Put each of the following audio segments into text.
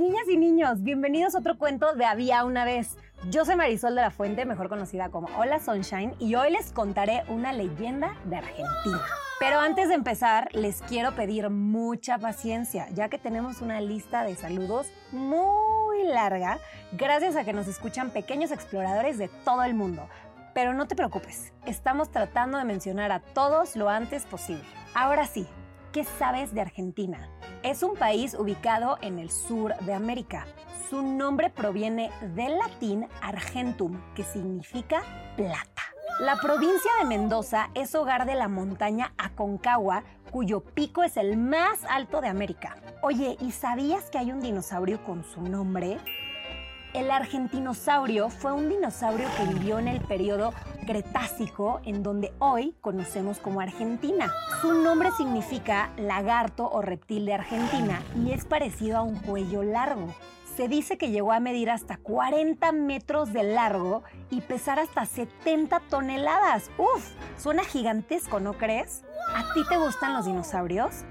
Niñas y niños, bienvenidos a otro cuento de Había una vez. Yo soy Marisol de la Fuente, mejor conocida como Hola Sunshine, y hoy les contaré una leyenda de Argentina. Pero antes de empezar, les quiero pedir mucha paciencia, ya que tenemos una lista de saludos muy larga, gracias a que nos escuchan pequeños exploradores de todo el mundo. Pero no te preocupes, estamos tratando de mencionar a todos lo antes posible. Ahora sí, ¿qué sabes de Argentina? Es un país ubicado en el sur de América. Su nombre proviene del latín argentum, que significa plata. La provincia de Mendoza es hogar de la montaña Aconcagua, cuyo pico es el más alto de América. Oye, ¿y sabías que hay un dinosaurio con su nombre? El argentinosaurio fue un dinosaurio que vivió en el periodo Cretácico, en donde hoy conocemos como Argentina. Su nombre significa lagarto o reptil de Argentina y es parecido a un cuello largo. Se dice que llegó a medir hasta 40 metros de largo y pesar hasta 70 toneladas. ¡Uf! Suena gigantesco, ¿no crees? ¿A ti te gustan los dinosaurios?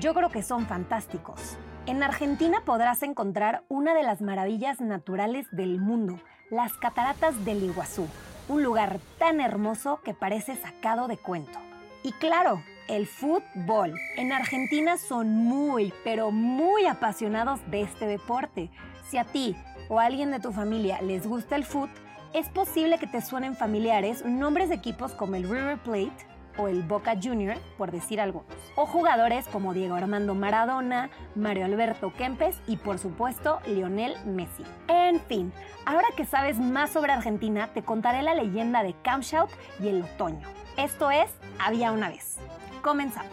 Yo creo que son fantásticos. En Argentina podrás encontrar una de las maravillas naturales del mundo, las cataratas del Iguazú, un lugar tan hermoso que parece sacado de cuento. Y claro, el fútbol. En Argentina son muy, pero muy apasionados de este deporte. Si a ti o a alguien de tu familia les gusta el fútbol, es posible que te suenen familiares nombres de equipos como el River Plate, o el Boca Junior, por decir algunos. O jugadores como Diego Armando Maradona, Mario Alberto Kempes y por supuesto Lionel Messi. En fin, ahora que sabes más sobre Argentina, te contaré la leyenda de Kamschaut y el otoño. Esto es Había una vez. Comenzamos.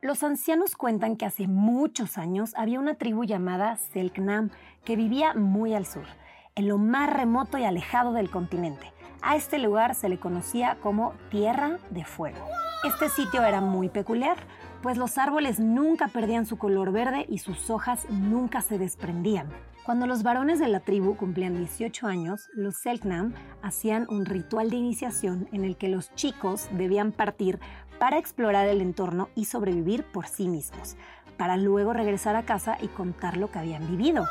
Los ancianos cuentan que hace muchos años había una tribu llamada Selknam que vivía muy al sur, en lo más remoto y alejado del continente. A este lugar se le conocía como Tierra de Fuego. Este sitio era muy peculiar, pues los árboles nunca perdían su color verde y sus hojas nunca se desprendían. Cuando los varones de la tribu cumplían 18 años, los Selknam hacían un ritual de iniciación en el que los chicos debían partir para explorar el entorno y sobrevivir por sí mismos, para luego regresar a casa y contar lo que habían vivido.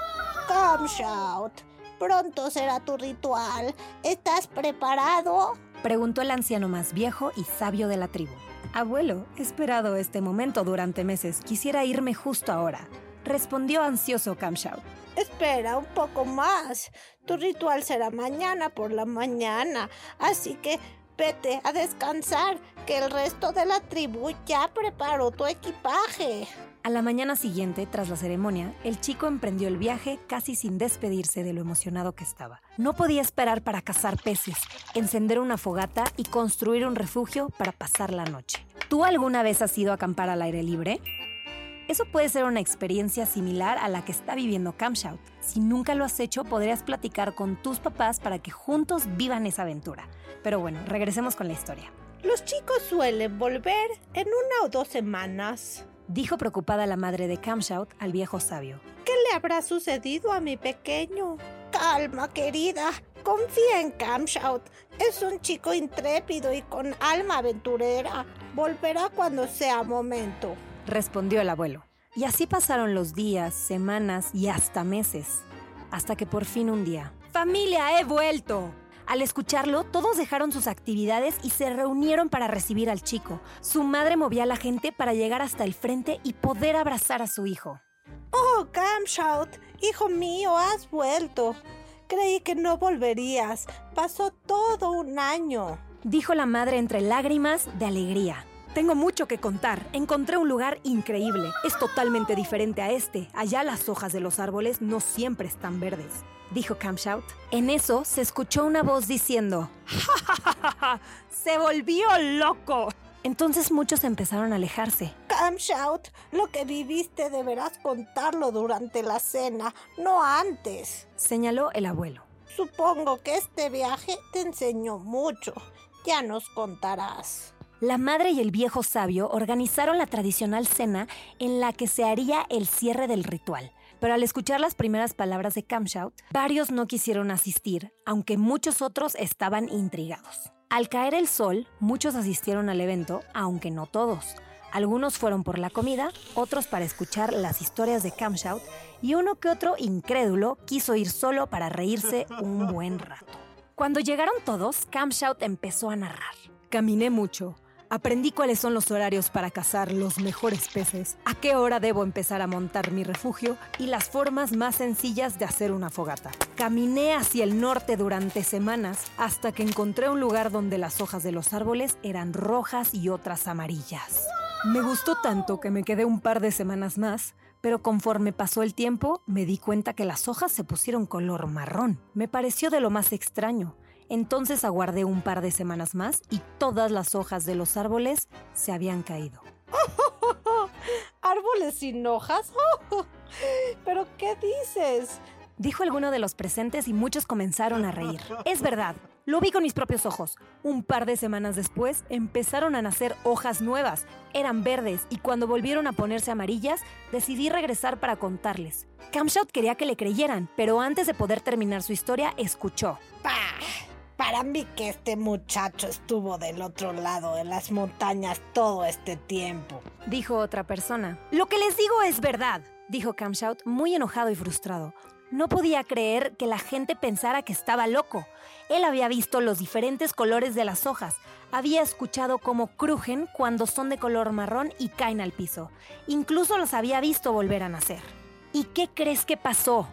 Kamschaut, pronto será tu ritual. ¿Estás preparado? Preguntó el anciano más viejo y sabio de la tribu. Abuelo, he esperado este momento durante meses. Quisiera irme justo ahora. Respondió ansioso Kamshaut. Espera un poco más. Tu ritual será mañana por la mañana. Así que vete a descansar, que el resto de la tribu ya preparó tu equipaje. A la mañana siguiente, tras la ceremonia, el chico emprendió el viaje casi sin despedirse de lo emocionado que estaba. No podía esperar para cazar peces, encender una fogata y construir un refugio para pasar la noche. ¿Tú alguna vez has ido a acampar al aire libre? Eso puede ser una experiencia similar a la que está viviendo Camshout. Si nunca lo has hecho, podrías platicar con tus papás para que juntos vivan esa aventura. Pero bueno, regresemos con la historia. Los chicos suelen volver en una o dos semanas. Dijo preocupada la madre de Camshout al viejo sabio. ¿Qué le habrá sucedido a mi pequeño? Calma, querida. Confía en Camshout. Es un chico intrépido y con alma aventurera. Volverá cuando sea momento. Respondió el abuelo. Y así pasaron los días, semanas y hasta meses. Hasta que por fin un día. ¡Familia, he vuelto! Al escucharlo, todos dejaron sus actividades y se reunieron para recibir al chico. Su madre movía a la gente para llegar hasta el frente y poder abrazar a su hijo. Oh, Camshout, hijo mío, has vuelto. Creí que no volverías. Pasó todo un año. Dijo la madre entre lágrimas de alegría. Tengo mucho que contar. Encontré un lugar increíble. Es totalmente diferente a este. Allá las hojas de los árboles no siempre están verdes. Dijo Camshout. En eso se escuchó una voz diciendo: ¡Ja, se volvió loco! Entonces muchos empezaron a alejarse. Camshout, lo que viviste deberás contarlo durante la cena, no antes. Señaló el abuelo. Supongo que este viaje te enseñó mucho. Ya nos contarás. La madre y el viejo sabio organizaron la tradicional cena en la que se haría el cierre del ritual. Pero al escuchar las primeras palabras de Camshout, varios no quisieron asistir, aunque muchos otros estaban intrigados. Al caer el sol, muchos asistieron al evento, aunque no todos. Algunos fueron por la comida, otros para escuchar las historias de Camshout y uno que otro incrédulo quiso ir solo para reírse un buen rato. Cuando llegaron todos, Camshout empezó a narrar. Caminé mucho, Aprendí cuáles son los horarios para cazar los mejores peces, a qué hora debo empezar a montar mi refugio y las formas más sencillas de hacer una fogata. Caminé hacia el norte durante semanas hasta que encontré un lugar donde las hojas de los árboles eran rojas y otras amarillas. Me gustó tanto que me quedé un par de semanas más, pero conforme pasó el tiempo me di cuenta que las hojas se pusieron color marrón. Me pareció de lo más extraño. Entonces aguardé un par de semanas más y todas las hojas de los árboles se habían caído. ¿Árboles sin hojas? ¿Pero qué dices? Dijo alguno de los presentes y muchos comenzaron a reír. Es verdad, lo vi con mis propios ojos. Un par de semanas después empezaron a nacer hojas nuevas. Eran verdes y cuando volvieron a ponerse amarillas, decidí regresar para contarles. Camshot quería que le creyeran, pero antes de poder terminar su historia, escuchó. ¡Pah! Para mí que este muchacho estuvo del otro lado de las montañas todo este tiempo. Dijo otra persona. Lo que les digo es verdad, dijo Camshout muy enojado y frustrado. No podía creer que la gente pensara que estaba loco. Él había visto los diferentes colores de las hojas, había escuchado cómo crujen cuando son de color marrón y caen al piso. Incluso los había visto volver a nacer. ¿Y qué crees que pasó?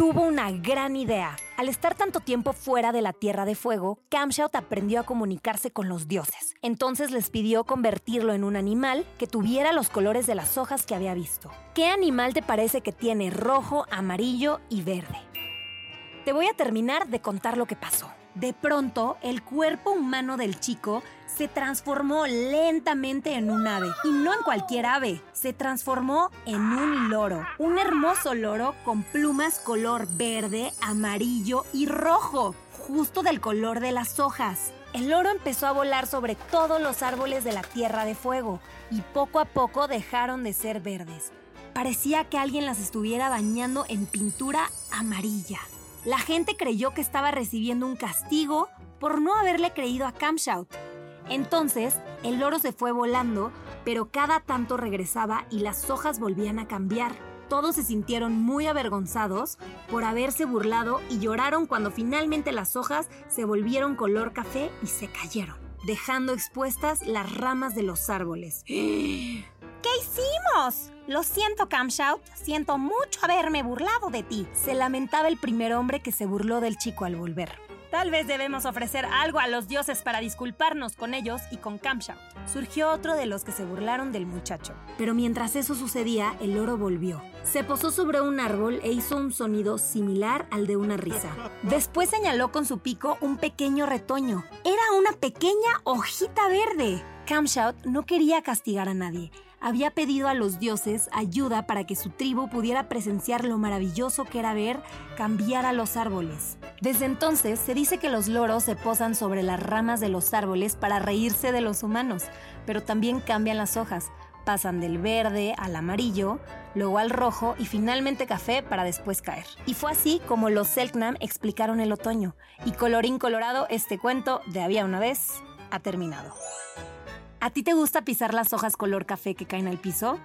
Tuvo una gran idea. Al estar tanto tiempo fuera de la Tierra de Fuego, Camshout aprendió a comunicarse con los dioses. Entonces les pidió convertirlo en un animal que tuviera los colores de las hojas que había visto. ¿Qué animal te parece que tiene rojo, amarillo y verde? Te voy a terminar de contar lo que pasó. De pronto, el cuerpo humano del chico se transformó lentamente en un ave. Y no en cualquier ave, se transformó en un loro. Un hermoso loro con plumas color verde, amarillo y rojo, justo del color de las hojas. El loro empezó a volar sobre todos los árboles de la Tierra de Fuego y poco a poco dejaron de ser verdes. Parecía que alguien las estuviera bañando en pintura amarilla. La gente creyó que estaba recibiendo un castigo por no haberle creído a Camshout. Entonces, el loro se fue volando, pero cada tanto regresaba y las hojas volvían a cambiar. Todos se sintieron muy avergonzados por haberse burlado y lloraron cuando finalmente las hojas se volvieron color café y se cayeron, dejando expuestas las ramas de los árboles. ¿Qué Lo siento, Camshout. Siento mucho haberme burlado de ti. Se lamentaba el primer hombre que se burló del chico al volver. Tal vez debemos ofrecer algo a los dioses para disculparnos con ellos y con Camshout. Surgió otro de los que se burlaron del muchacho. Pero mientras eso sucedía, el loro volvió. Se posó sobre un árbol e hizo un sonido similar al de una risa. Después señaló con su pico un pequeño retoño. Era una pequeña hojita verde. Camshout no quería castigar a nadie había pedido a los dioses ayuda para que su tribu pudiera presenciar lo maravilloso que era ver cambiar a los árboles. Desde entonces se dice que los loros se posan sobre las ramas de los árboles para reírse de los humanos, pero también cambian las hojas. Pasan del verde al amarillo, luego al rojo y finalmente café para después caer. Y fue así como los Selknam explicaron el otoño. Y colorín colorado, este cuento de había una vez ha terminado. ¿A ti te gusta pisar las hojas color café que caen al piso?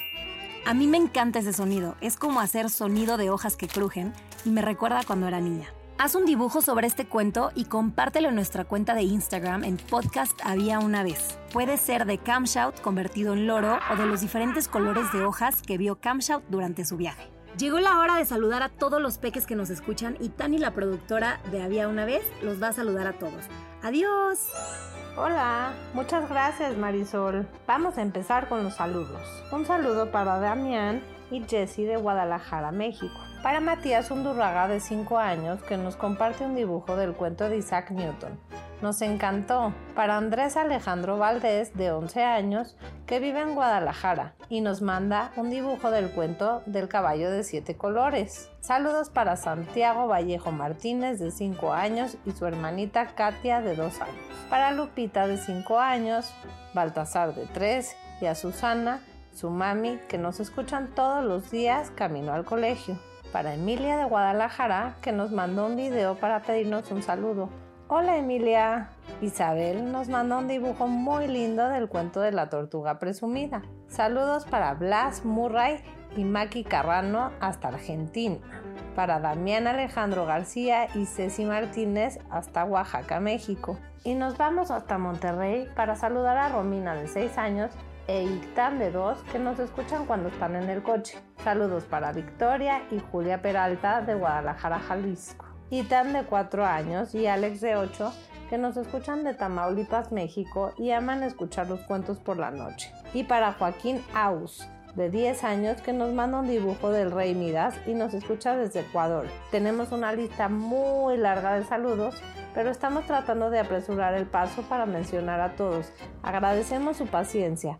A mí me encanta ese sonido. Es como hacer sonido de hojas que crujen y me recuerda cuando era niña. Haz un dibujo sobre este cuento y compártelo en nuestra cuenta de Instagram en podcast Había una vez. Puede ser de Camshout convertido en loro o de los diferentes colores de hojas que vio Camshout durante su viaje. Llegó la hora de saludar a todos los peques que nos escuchan y Tani, la productora de Había una vez, los va a saludar a todos. ¡Adiós! Hola, muchas gracias Marisol. Vamos a empezar con los saludos. Un saludo para Damián y Jessie de Guadalajara, México. Para Matías Undurraga de 5 años que nos comparte un dibujo del cuento de Isaac Newton. Nos encantó. Para Andrés Alejandro Valdés de 11 años que vive en Guadalajara y nos manda un dibujo del cuento del caballo de siete colores. Saludos para Santiago Vallejo Martínez de 5 años y su hermanita Katia de 2 años. Para Lupita de 5 años, Baltasar de 3 y a Susana, su mami, que nos escuchan todos los días camino al colegio para Emilia de Guadalajara que nos mandó un video para pedirnos un saludo. Hola Emilia. Isabel nos mandó un dibujo muy lindo del cuento de la tortuga presumida. Saludos para Blas Murray y Maki Carrano hasta Argentina. Para Damián Alejandro García y Ceci Martínez hasta Oaxaca, México. Y nos vamos hasta Monterrey para saludar a Romina de 6 años e de 2 que nos escuchan cuando están en el coche. Saludos para Victoria y Julia Peralta de Guadalajara, Jalisco. Itan de 4 años y Alex de 8 que nos escuchan de Tamaulipas, México y aman escuchar los cuentos por la noche. Y para Joaquín Aus de 10 años que nos manda un dibujo del rey Midas y nos escucha desde Ecuador. Tenemos una lista muy larga de saludos, pero estamos tratando de apresurar el paso para mencionar a todos. Agradecemos su paciencia.